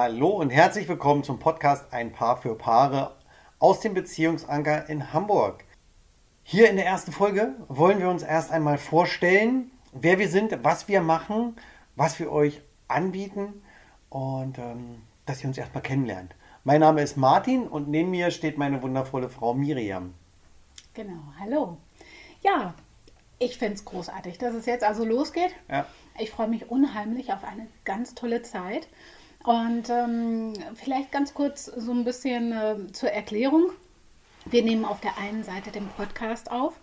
Hallo und herzlich willkommen zum Podcast Ein Paar für Paare aus dem Beziehungsanker in Hamburg. Hier in der ersten Folge wollen wir uns erst einmal vorstellen, wer wir sind, was wir machen, was wir euch anbieten und ähm, dass ihr uns erstmal kennenlernt. Mein Name ist Martin und neben mir steht meine wundervolle Frau Miriam. Genau, hallo. Ja, ich finde es großartig, dass es jetzt also losgeht. Ja. Ich freue mich unheimlich auf eine ganz tolle Zeit. Und ähm, vielleicht ganz kurz so ein bisschen äh, zur Erklärung. Wir nehmen auf der einen Seite den Podcast auf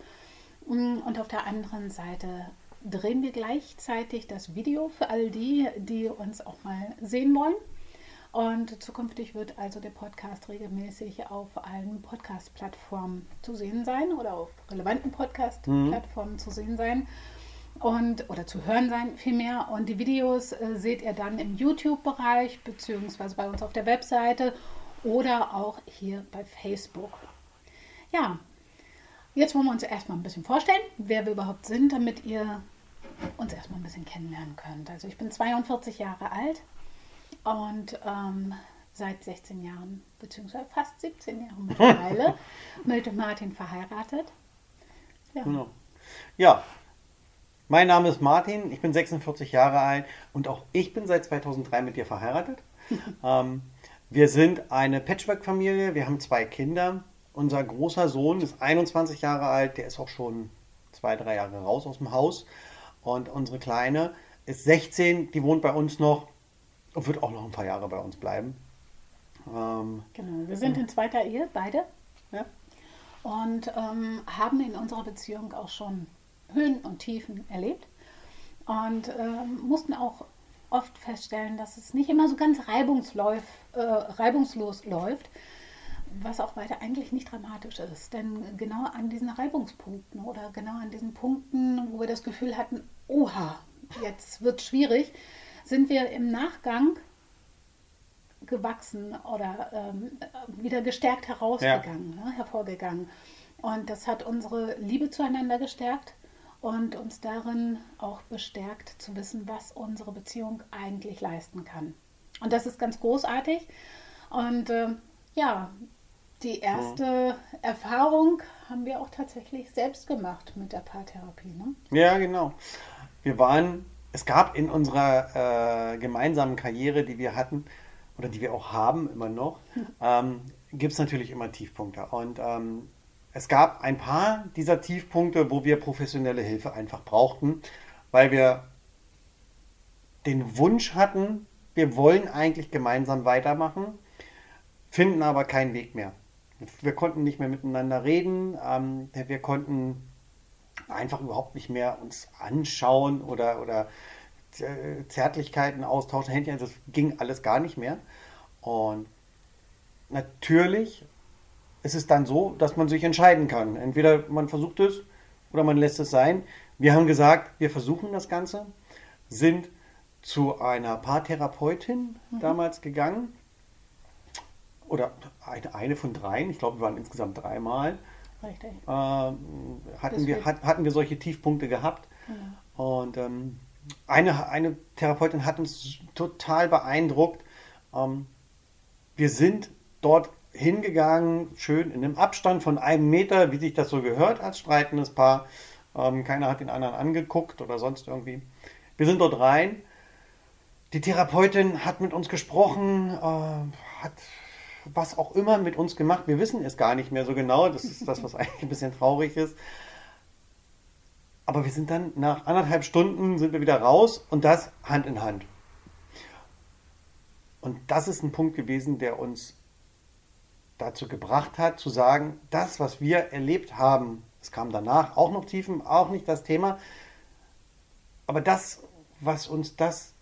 mm, und auf der anderen Seite drehen wir gleichzeitig das Video für all die, die uns auch mal sehen wollen. Und zukünftig wird also der Podcast regelmäßig auf allen Podcast-Plattformen zu sehen sein oder auf relevanten Podcast-Plattformen mhm. zu sehen sein und oder zu hören sein vielmehr. Und die Videos äh, seht ihr dann im YouTube-Bereich beziehungsweise bei uns auf der Webseite oder auch hier bei Facebook. Ja, jetzt wollen wir uns erstmal ein bisschen vorstellen, wer wir überhaupt sind, damit ihr uns erstmal ein bisschen kennenlernen könnt. Also ich bin 42 Jahre alt, und ähm, seit 16 Jahren, beziehungsweise fast 17 Jahren mittlerweile, mit Martin verheiratet. Ja. Genau. ja, mein Name ist Martin, ich bin 46 Jahre alt und auch ich bin seit 2003 mit dir verheiratet. ähm, wir sind eine Patchwork-Familie, wir haben zwei Kinder. Unser großer Sohn ist 21 Jahre alt, der ist auch schon zwei, drei Jahre raus aus dem Haus. Und unsere Kleine ist 16, die wohnt bei uns noch und wird auch noch ein paar Jahre bei uns bleiben. Ähm, genau, wir sind in zweiter Ehe, beide. Ja. Und ähm, haben in unserer Beziehung auch schon Höhen und Tiefen erlebt. Und ähm, mussten auch oft feststellen, dass es nicht immer so ganz reibungslos, äh, reibungslos läuft, was auch weiter eigentlich nicht dramatisch ist. Denn genau an diesen Reibungspunkten oder genau an diesen Punkten, wo wir das Gefühl hatten, oha, jetzt wird es schwierig, sind wir im Nachgang gewachsen oder ähm, wieder gestärkt herausgegangen, ja. ne, hervorgegangen. Und das hat unsere Liebe zueinander gestärkt und uns darin auch bestärkt zu wissen, was unsere Beziehung eigentlich leisten kann. Und das ist ganz großartig. Und äh, ja, die erste ja. Erfahrung haben wir auch tatsächlich selbst gemacht mit der Paartherapie. Ne? Ja, genau. Wir waren es gab in unserer äh, gemeinsamen Karriere, die wir hatten oder die wir auch haben immer noch, ähm, gibt es natürlich immer Tiefpunkte. Und ähm, es gab ein paar dieser Tiefpunkte, wo wir professionelle Hilfe einfach brauchten, weil wir den Wunsch hatten, wir wollen eigentlich gemeinsam weitermachen, finden aber keinen Weg mehr. Wir konnten nicht mehr miteinander reden, ähm, wir konnten einfach überhaupt nicht mehr uns anschauen oder, oder Zärtlichkeiten austauschen, Händchen, das ging alles gar nicht mehr. Und natürlich ist es dann so, dass man sich entscheiden kann. Entweder man versucht es oder man lässt es sein. Wir haben gesagt, wir versuchen das Ganze, sind zu einer Paartherapeutin mhm. damals gegangen. Oder eine, von dreien, ich glaube, wir waren insgesamt dreimal. Richtig. Ähm, hatten, wir, hat, hatten wir solche Tiefpunkte gehabt. Ja. Und ähm, eine, eine Therapeutin hat uns total beeindruckt. Ähm, wir sind dort hingegangen, schön in einem Abstand von einem Meter, wie sich das so gehört als streitendes Paar. Ähm, keiner hat den anderen angeguckt oder sonst irgendwie. Wir sind dort rein. Die Therapeutin hat mit uns gesprochen, äh, hat was auch immer mit uns gemacht. Wir wissen es gar nicht mehr so genau. Das ist das, was eigentlich ein bisschen traurig ist. Aber wir sind dann nach anderthalb Stunden sind wir wieder raus und das Hand in Hand. Und das ist ein Punkt gewesen, der uns dazu gebracht hat, zu sagen, das, was wir erlebt haben, es kam danach auch noch Tiefen, auch nicht das Thema, aber das, was uns das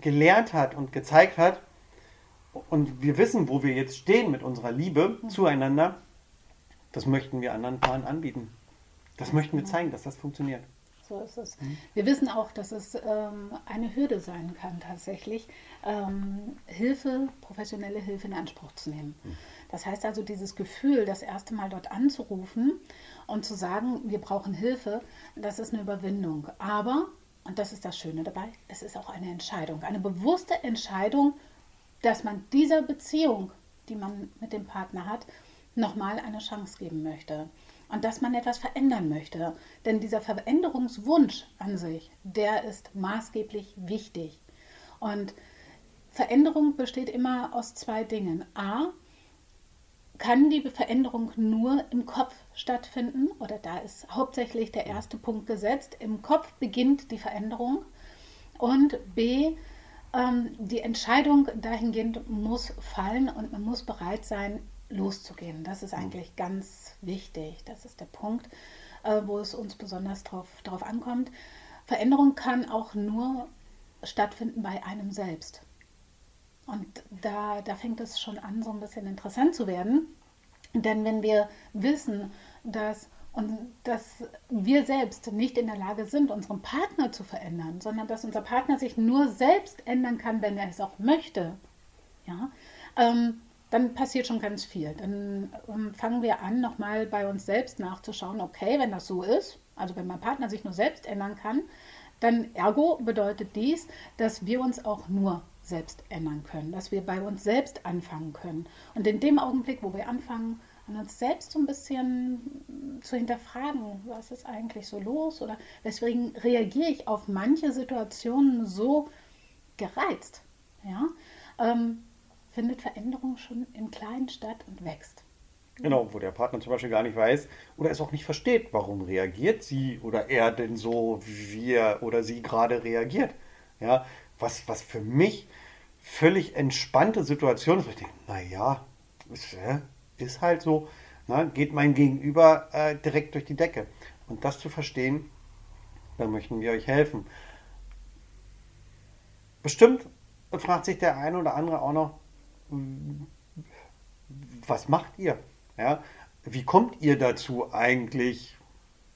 gelehrt hat und gezeigt hat, und wir wissen, wo wir jetzt stehen mit unserer Liebe zueinander, das möchten wir anderen Paaren anbieten. Das möchten wir zeigen, dass das funktioniert. So ist es. Wir wissen auch, dass es ähm, eine Hürde sein kann, tatsächlich ähm, Hilfe, professionelle Hilfe in Anspruch zu nehmen. Das heißt also, dieses Gefühl, das erste Mal dort anzurufen und zu sagen, wir brauchen Hilfe, das ist eine Überwindung. Aber, und das ist das Schöne dabei, es ist auch eine Entscheidung, eine bewusste Entscheidung, dass man dieser Beziehung, die man mit dem Partner hat, nochmal eine Chance geben möchte und dass man etwas verändern möchte. Denn dieser Veränderungswunsch an sich, der ist maßgeblich wichtig. Und Veränderung besteht immer aus zwei Dingen. A, kann die Veränderung nur im Kopf stattfinden oder da ist hauptsächlich der erste Punkt gesetzt. Im Kopf beginnt die Veränderung und B, ähm, die Entscheidung dahingehend muss fallen und man muss bereit sein, loszugehen. Das ist eigentlich ganz wichtig. Das ist der Punkt, äh, wo es uns besonders drauf, drauf ankommt. Veränderung kann auch nur stattfinden bei einem selbst. Und da, da fängt es schon an, so ein bisschen interessant zu werden. Denn wenn wir wissen, dass, und dass wir selbst nicht in der Lage sind, unseren Partner zu verändern, sondern dass unser Partner sich nur selbst ändern kann, wenn er es auch möchte, ja, ähm, dann passiert schon ganz viel. Dann ähm, fangen wir an, nochmal bei uns selbst nachzuschauen, okay, wenn das so ist, also wenn mein Partner sich nur selbst ändern kann, dann ergo bedeutet dies, dass wir uns auch nur selbst ändern können, dass wir bei uns selbst anfangen können. Und in dem Augenblick, wo wir anfangen, an uns selbst so ein bisschen zu hinterfragen, was ist eigentlich so los oder weswegen reagiere ich auf manche Situationen so gereizt, ja, ähm, findet Veränderung schon im Kleinen statt und wächst. Genau, wo der Partner zum Beispiel gar nicht weiß oder es auch nicht versteht, warum reagiert sie oder er denn so, wie er oder sie gerade reagiert. Ja, was, was für mich völlig entspannte Situation ist, wo ich denke, naja, ist, äh, ist halt so, na, geht mein Gegenüber äh, direkt durch die Decke. Und das zu verstehen, da möchten wir euch helfen. Bestimmt fragt sich der eine oder andere auch noch, was macht ihr? Ja, wie kommt ihr dazu eigentlich,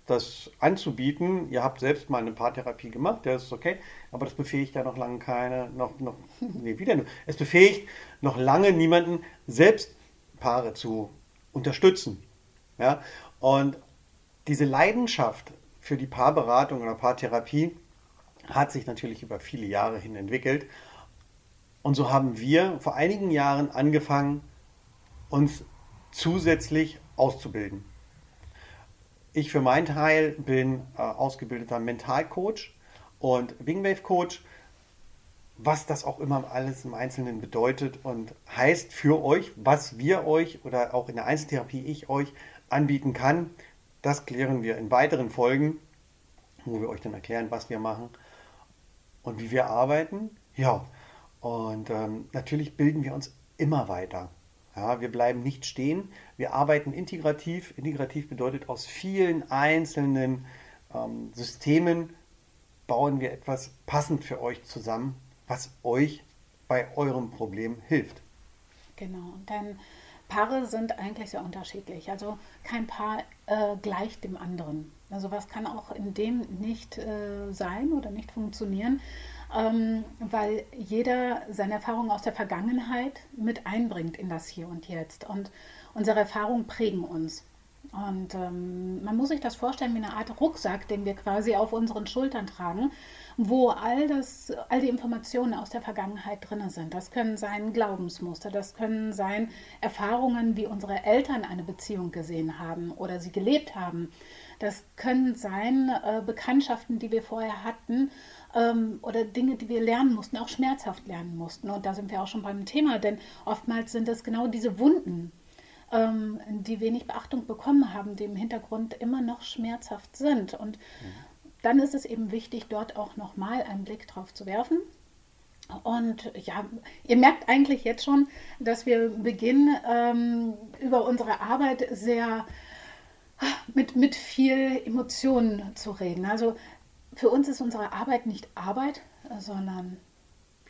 das anzubieten? Ihr habt selbst mal eine Paartherapie gemacht, das ist okay, aber das befähigt ja noch lange keine, noch, noch, nee, wieder, es befähigt noch lange niemanden, selbst Paare zu unterstützen. Ja, und diese Leidenschaft für die Paarberatung oder Paartherapie hat sich natürlich über viele Jahre hin entwickelt. Und so haben wir vor einigen Jahren angefangen, uns zusätzlich auszubilden. Ich für meinen Teil bin äh, ausgebildeter Mentalcoach und Wingwave Coach, was das auch immer alles im Einzelnen bedeutet und heißt für euch, was wir euch oder auch in der Einzeltherapie ich euch anbieten kann. Das klären wir in weiteren Folgen, wo wir euch dann erklären, was wir machen und wie wir arbeiten. Ja, und ähm, natürlich bilden wir uns immer weiter. Ja, wir bleiben nicht stehen. Wir arbeiten integrativ. Integrativ bedeutet, aus vielen einzelnen ähm, Systemen bauen wir etwas passend für euch zusammen, was euch bei eurem Problem hilft. Genau, denn Paare sind eigentlich sehr unterschiedlich. Also kein Paar äh, gleicht dem anderen. Also was kann auch in dem nicht äh, sein oder nicht funktionieren ähm, weil jeder seine Erfahrungen aus der Vergangenheit mit einbringt in das Hier und Jetzt. Und unsere Erfahrungen prägen uns. Und ähm, man muss sich das vorstellen wie eine Art Rucksack, den wir quasi auf unseren Schultern tragen, wo all, das, all die Informationen aus der Vergangenheit drin sind. Das können sein Glaubensmuster, das können sein Erfahrungen, wie unsere Eltern eine Beziehung gesehen haben oder sie gelebt haben. Das können sein äh, Bekanntschaften, die wir vorher hatten ähm, oder Dinge, die wir lernen mussten, auch schmerzhaft lernen mussten. Und da sind wir auch schon beim Thema, denn oftmals sind es genau diese Wunden, ähm, die wenig Beachtung bekommen haben, die im Hintergrund immer noch schmerzhaft sind. Und dann ist es eben wichtig, dort auch nochmal einen Blick drauf zu werfen. Und ja, ihr merkt eigentlich jetzt schon, dass wir beginnen, ähm, über unsere Arbeit sehr mit, mit viel Emotionen zu reden. Also für uns ist unsere Arbeit nicht Arbeit, sondern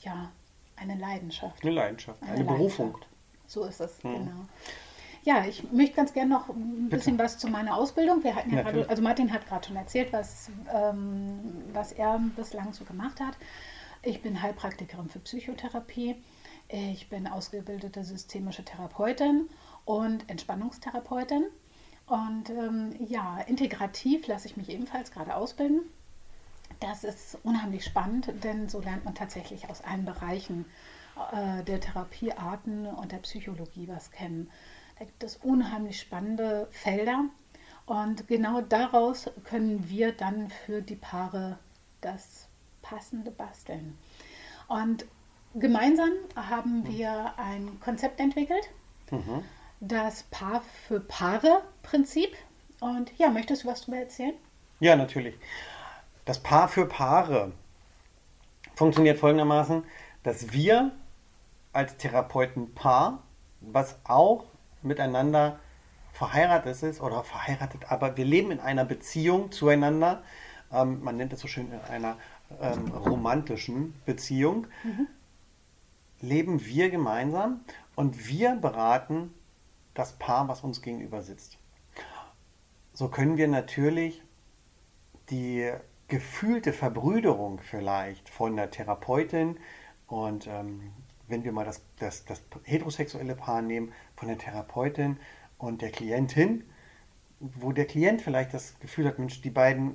ja, eine Leidenschaft. Eine Leidenschaft, eine, eine Berufung. Leidenschaft. So ist es, hm. genau. Ja, ich möchte ganz gerne noch ein bisschen Bitte. was zu meiner Ausbildung. Wir hatten ja grade, also Martin hat gerade schon erzählt, was, ähm, was er bislang so gemacht hat. Ich bin Heilpraktikerin für Psychotherapie. Ich bin ausgebildete systemische Therapeutin und Entspannungstherapeutin. Und ähm, ja, integrativ lasse ich mich ebenfalls gerade ausbilden. Das ist unheimlich spannend, denn so lernt man tatsächlich aus allen Bereichen äh, der Therapiearten und der Psychologie was kennen. Da gibt es unheimlich spannende Felder und genau daraus können wir dann für die Paare das Passende basteln. Und gemeinsam haben wir ein Konzept entwickelt, mhm. das Paar für Paare Prinzip. Und ja, möchtest du was darüber erzählen? Ja, natürlich. Das Paar für Paare funktioniert folgendermaßen, dass wir als Therapeutenpaar, was auch miteinander verheiratet ist oder verheiratet, aber wir leben in einer Beziehung zueinander. Ähm, man nennt es so schön in einer ähm, romantischen Beziehung. Mhm. Leben wir gemeinsam und wir beraten das Paar, was uns gegenüber sitzt. So können wir natürlich die gefühlte Verbrüderung vielleicht von der Therapeutin und ähm, wenn wir mal das, das, das heterosexuelle Paar nehmen, von der Therapeutin und der Klientin, wo der Klient vielleicht das Gefühl hat, Mensch, die beiden,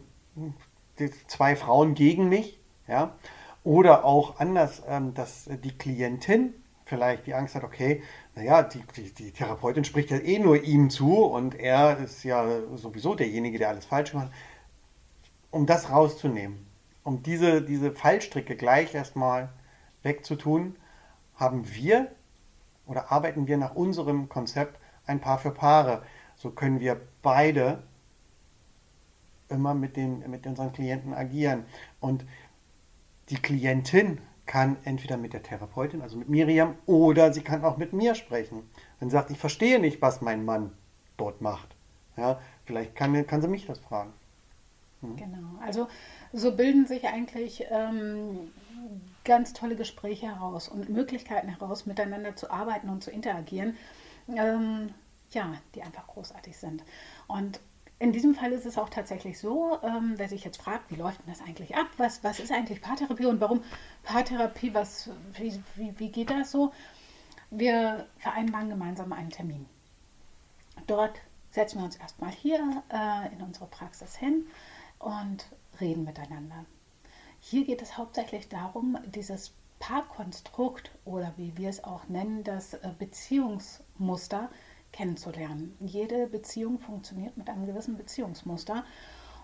die zwei Frauen gegen mich, ja, oder auch anders, ähm, dass die Klientin vielleicht die Angst hat, okay, naja, die, die, die Therapeutin spricht ja eh nur ihm zu und er ist ja sowieso derjenige, der alles falsch macht. Um das rauszunehmen, um diese, diese Fallstricke gleich erstmal wegzutun, haben wir oder arbeiten wir nach unserem Konzept ein Paar für Paare. So können wir beide immer mit, den, mit unseren Klienten agieren. Und die Klientin kann entweder mit der Therapeutin, also mit Miriam, oder sie kann auch mit mir sprechen. Wenn sie sagt, ich verstehe nicht, was mein Mann dort macht. Ja, vielleicht kann, kann sie mich das fragen. Mhm. Genau, also so bilden sich eigentlich ähm, ganz tolle Gespräche heraus und Möglichkeiten heraus, miteinander zu arbeiten und zu interagieren, ähm, ja, die einfach großartig sind. Und in diesem Fall ist es auch tatsächlich so, ähm, wer sich jetzt fragt, wie läuft denn das eigentlich ab? Was, was ist eigentlich Paartherapie und warum Paartherapie? Was, wie, wie, wie geht das so? Wir vereinbaren gemeinsam einen Termin. Dort setzen wir uns erstmal hier äh, in unsere Praxis hin und reden miteinander. Hier geht es hauptsächlich darum, dieses Paarkonstrukt oder wie wir es auch nennen, das äh, Beziehungsmuster kennenzulernen. Jede Beziehung funktioniert mit einem gewissen Beziehungsmuster.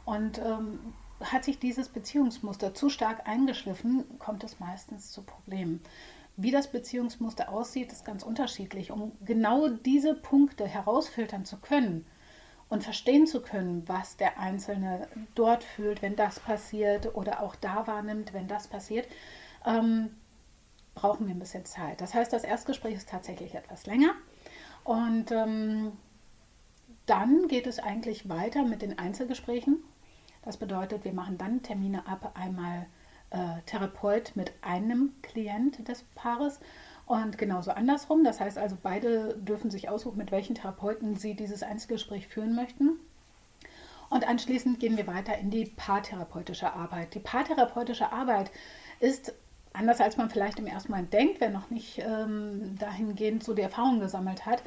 Und ähm, hat sich dieses Beziehungsmuster zu stark eingeschliffen, kommt es meistens zu Problemen. Wie das Beziehungsmuster aussieht, ist ganz unterschiedlich. Um genau diese Punkte herausfiltern zu können, und verstehen zu können, was der Einzelne dort fühlt, wenn das passiert oder auch da wahrnimmt, wenn das passiert, ähm, brauchen wir ein bisschen Zeit. Das heißt, das Erstgespräch ist tatsächlich etwas länger und ähm, dann geht es eigentlich weiter mit den Einzelgesprächen. Das bedeutet, wir machen dann Termine ab, einmal äh, Therapeut mit einem Klient des Paares und genauso andersrum. Das heißt also, beide dürfen sich aussuchen, mit welchen Therapeuten sie dieses Einzelgespräch führen möchten. Und anschließend gehen wir weiter in die paartherapeutische Arbeit. Die paartherapeutische Arbeit ist anders als man vielleicht im ersten Moment denkt, wer noch nicht ähm, dahingehend so die Erfahrung gesammelt hat.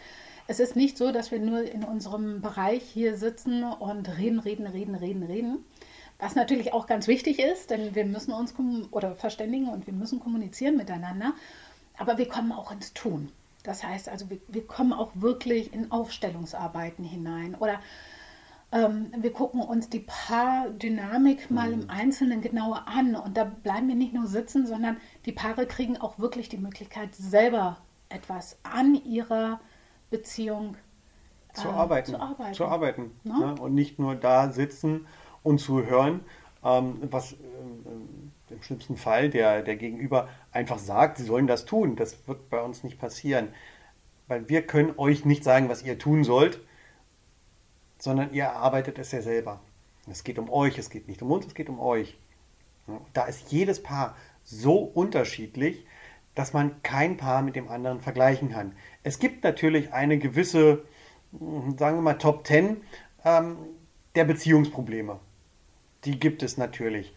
Es ist nicht so, dass wir nur in unserem Bereich hier sitzen und reden, reden, reden, reden, reden. Was natürlich auch ganz wichtig ist, denn wir müssen uns oder verständigen und wir müssen kommunizieren miteinander aber wir kommen auch ins Tun. Das heißt also, wir, wir kommen auch wirklich in Aufstellungsarbeiten hinein oder ähm, wir gucken uns die Paardynamik mal im mhm. Einzelnen genauer an und da bleiben wir nicht nur sitzen, sondern die Paare kriegen auch wirklich die Möglichkeit, selber etwas an ihrer Beziehung äh, zu, arbeiten, zu arbeiten. Zu arbeiten ne? Ne? Und nicht nur da sitzen und zu hören, ähm, was im schlimmsten Fall der, der Gegenüber einfach sagt, sie sollen das tun. Das wird bei uns nicht passieren. Weil wir können euch nicht sagen, was ihr tun sollt, sondern ihr erarbeitet es ja selber. Es geht um euch, es geht nicht um uns, es geht um euch. Da ist jedes Paar so unterschiedlich, dass man kein Paar mit dem anderen vergleichen kann. Es gibt natürlich eine gewisse, sagen wir mal, Top 10 ähm, der Beziehungsprobleme. Die gibt es natürlich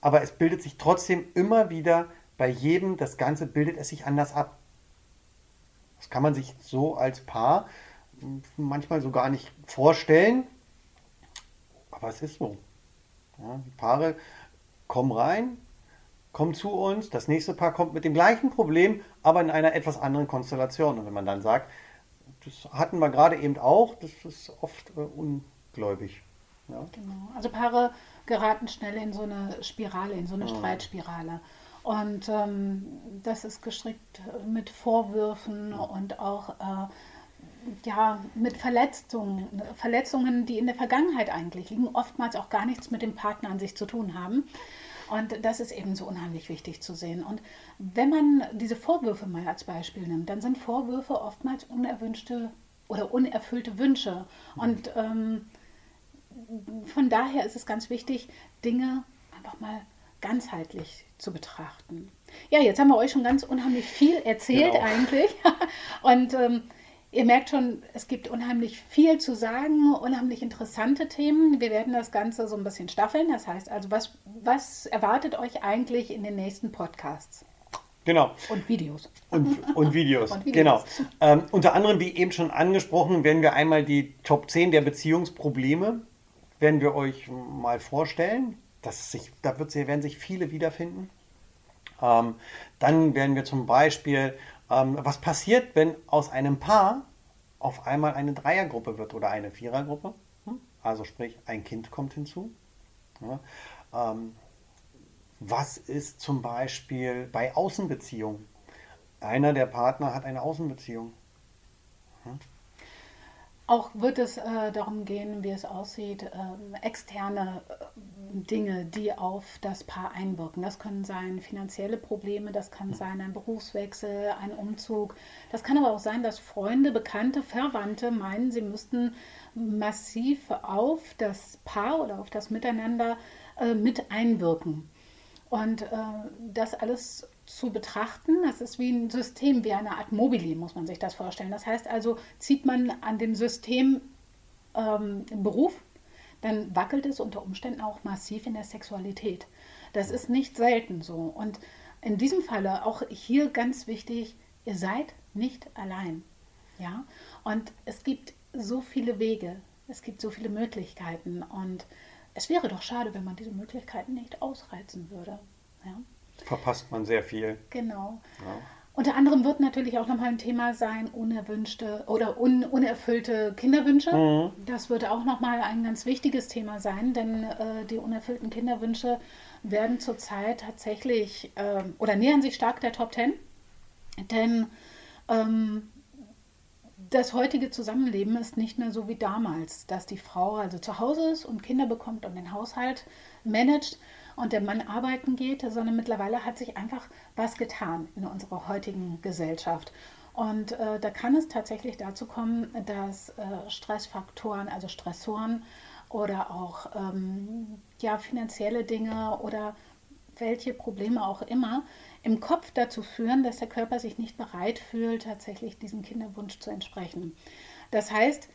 aber es bildet sich trotzdem immer wieder bei jedem, das Ganze bildet es sich anders ab. Das kann man sich so als Paar manchmal so gar nicht vorstellen, aber es ist so. Ja, die Paare kommen rein, kommt zu uns, das nächste Paar kommt mit dem gleichen Problem, aber in einer etwas anderen Konstellation. Und wenn man dann sagt, das hatten wir gerade eben auch, das ist oft äh, ungläubig. Ja. Genau. Also Paare geraten schnell in so eine Spirale, in so eine Mhm. Streitspirale. Und ähm, das ist gestrickt mit Vorwürfen und auch äh, ja, mit Verletzungen, Verletzungen, die in der Vergangenheit eigentlich liegen, oftmals auch gar nichts mit dem Partner an sich zu tun haben. Und das ist eben so unheimlich wichtig zu sehen. Und wenn man diese Vorwürfe mal als Beispiel nimmt, dann sind Vorwürfe oftmals unerwünschte oder unerfüllte Wünsche. Und ähm, von daher ist es ganz wichtig, Dinge einfach mal ganzheitlich zu betrachten. Ja, jetzt haben wir euch schon ganz unheimlich viel erzählt Genau. eigentlich. Und ähm, ihr merkt schon, es gibt unheimlich viel zu sagen, unheimlich interessante Themen. Wir werden das Ganze so ein bisschen staffeln. Das heißt also, was, was erwartet euch eigentlich in den nächsten Podcasts Genau. und Videos? Und, und Videos. Und Videos. Genau. Ähm, unter anderem, wie eben schon angesprochen, werden wir einmal die Top 10 der Beziehungsprobleme, werden wir euch mal vorstellen. Das sich, da wird, werden sich viele wiederfinden. Ähm, dann werden wir zum Beispiel, ähm, was passiert, wenn aus einem Paar auf einmal eine Dreiergruppe wird oder eine Vierergruppe. Hm? Also sprich, ein Kind kommt hinzu. Ja, ähm, was ist zum Beispiel bei Außenbeziehungen? Einer der Partner hat eine Außenbeziehung. Auch wird es äh, darum gehen, wie es aussieht, ähm, externe äh, Dinge, die auf das Paar einwirken. Das können sein finanzielle Probleme, das kann sein ein Berufswechsel, ein Umzug. Das kann aber auch sein, dass Freunde, Bekannte, Verwandte meinen, sie müssten massiv auf das Paar oder auf das Miteinander äh, mit einwirken. Und äh, das alles zu betrachten, das ist wie ein System, wie eine Art Mobili, muss man sich das vorstellen. Das heißt also, zieht man an dem System ähm, im Beruf, dann wackelt es unter Umständen auch massiv in der Sexualität. Das ist nicht selten so. Und in diesem Falle auch hier ganz wichtig, ihr seid nicht allein. Ja? Und es gibt so viele Wege, es gibt so viele Möglichkeiten und es wäre doch schade, wenn man diese Möglichkeiten nicht ausreizen würde. Ja? Verpasst man sehr viel. Genau. Ja. Unter anderem wird natürlich auch nochmal ein Thema sein, unerwünschte oder un, unerfüllte Kinderwünsche. Das wird auch nochmal ein ganz wichtiges Thema sein, denn äh, die unerfüllten Kinderwünsche werden zurzeit tatsächlich ähm, oder nähern sich stark der Top Ten. Denn ähm, das heutige Zusammenleben ist nicht mehr so wie damals, dass die Frau also zu Hause ist und Kinder bekommt und den Haushalt managt und der Mann arbeiten geht, sondern mittlerweile hat sich einfach was getan in unserer heutigen Gesellschaft. Und äh, da kann es tatsächlich dazu kommen, dass äh, Stressfaktoren, also Stressoren oder auch ähm, ja, finanzielle Dinge oder welche Probleme auch immer im Kopf dazu führen, dass der Körper sich nicht bereit fühlt, tatsächlich diesem Kinderwunsch zu entsprechen. Das heißt,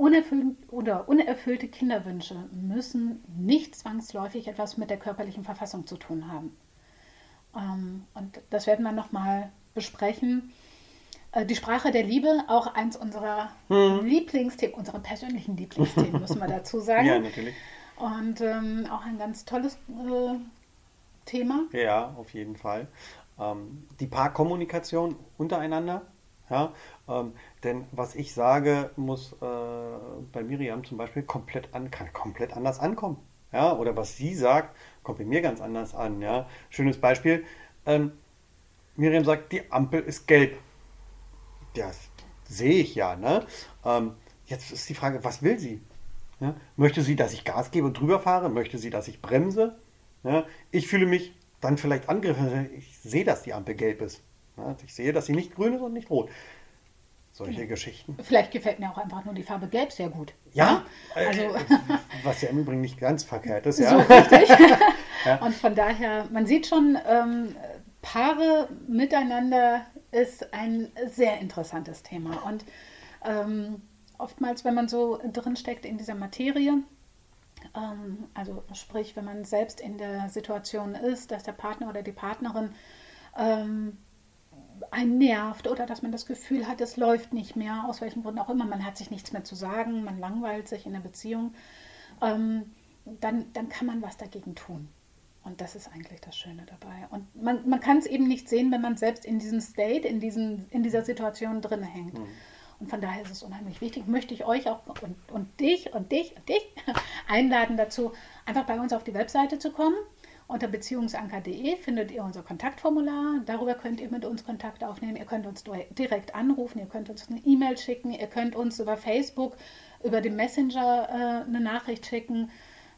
unerfüllt oder unerfüllte Kinderwünsche müssen nicht zwangsläufig etwas mit der körperlichen Verfassung zu tun haben. Ähm, und das werden wir nochmal besprechen. Äh, Die Sprache der Liebe, auch eins unserer Lieblingsthemen, unserer persönlichen Lieblingsthemen, müssen wir dazu sagen. Ja, natürlich. Und ähm, auch ein ganz tolles äh, Thema. Ja, auf jeden Fall. Ähm, die Paarkommunikation untereinander. Ja, ähm, denn was ich sage, muss äh, bei Miriam zum Beispiel komplett an, kann komplett anders ankommen. Ja, oder was sie sagt, kommt bei mir ganz anders an. Ja, schönes Beispiel. Ähm, Miriam sagt, die Ampel ist gelb. Das sehe ich ja. Ne? Ähm, jetzt ist die Frage, was will sie? Ja? Möchte sie, dass ich Gas gebe und drüber fahre? Möchte sie, dass ich bremse? Ja? Ich fühle mich dann vielleicht angegriffen. Ich sehe, dass die Ampel gelb ist. Ja? Ich sehe, dass sie nicht grün ist und nicht rot. Solche Geschichten. Vielleicht gefällt mir auch einfach nur die Farbe Gelb sehr gut. Ja, Also, äh, was ja im Übrigen nicht ganz verkehrt ist. so Ja? richtig. Und von daher, man sieht schon, ähm, Paare miteinander ist ein sehr interessantes Thema. Und ähm, oftmals, wenn man so drinsteckt in dieser Materie, ähm, also sprich, wenn man selbst in der Situation ist, dass der Partner oder die Partnerin ähm, einen nervt oder dass man das Gefühl hat, es läuft nicht mehr, aus welchen Gründen auch immer, man hat sich nichts mehr zu sagen, man langweilt sich in der Beziehung, ähm, dann, dann kann man was dagegen tun. Und das ist eigentlich das Schöne dabei. Und man, man kann es eben nicht sehen, wenn man selbst in diesem State, in, diesen, in dieser Situation drin hängt. Mhm. Und von daher ist es unheimlich wichtig, möchte ich euch auch und, und dich und dich und dich einladen dazu, einfach bei uns auf die Webseite zu kommen. Unter beziehungsanker.de findet ihr unser Kontaktformular. Darüber könnt ihr mit uns Kontakt aufnehmen. Ihr könnt uns direkt anrufen, ihr könnt uns eine E-Mail schicken, ihr könnt uns über Facebook, über den Messenger äh, eine Nachricht schicken,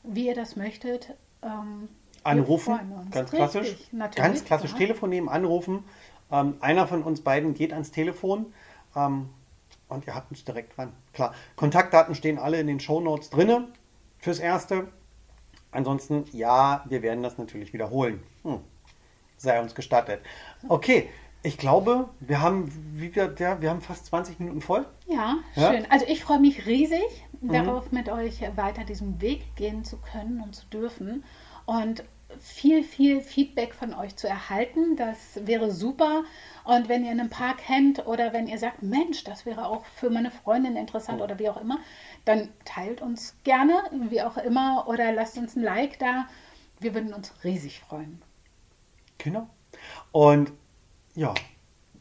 wie ihr das möchtet. Ähm, anrufen, ganz klassisch. ganz klassisch ja. Telefon nehmen, anrufen. Ähm, einer von uns beiden geht ans Telefon ähm, und ihr habt uns direkt dran. Klar, Kontaktdaten stehen alle in den Shownotes drinne fürs Erste. Ansonsten, ja, wir werden das natürlich wiederholen. Hm. Sei uns gestattet. Okay, ich glaube, wir haben wieder, ja, wir haben fast 20 Minuten voll. Ja, ja? schön. Also ich freue mich riesig mhm. darauf, mit euch weiter diesen Weg gehen zu können und zu dürfen. Und viel, viel Feedback von euch zu erhalten. Das wäre super. Und wenn ihr einen Paar kennt oder wenn ihr sagt, Mensch, das wäre auch für meine Freundin interessant oder wie auch immer, dann teilt uns gerne, wie auch immer, oder lasst uns ein Like da. Wir würden uns riesig freuen. Genau. Und ja,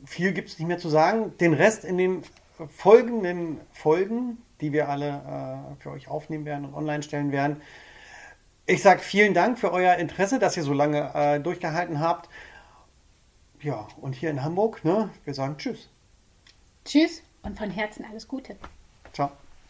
viel gibt es nicht mehr zu sagen. Den Rest in den folgenden Folgen, die wir alle äh, für euch aufnehmen werden und online stellen werden, ich sage vielen Dank für euer Interesse, dass ihr so lange äh, durchgehalten habt. Ja, und hier in Hamburg, ne, wir sagen Tschüss. Tschüss und von Herzen alles Gute. Ciao.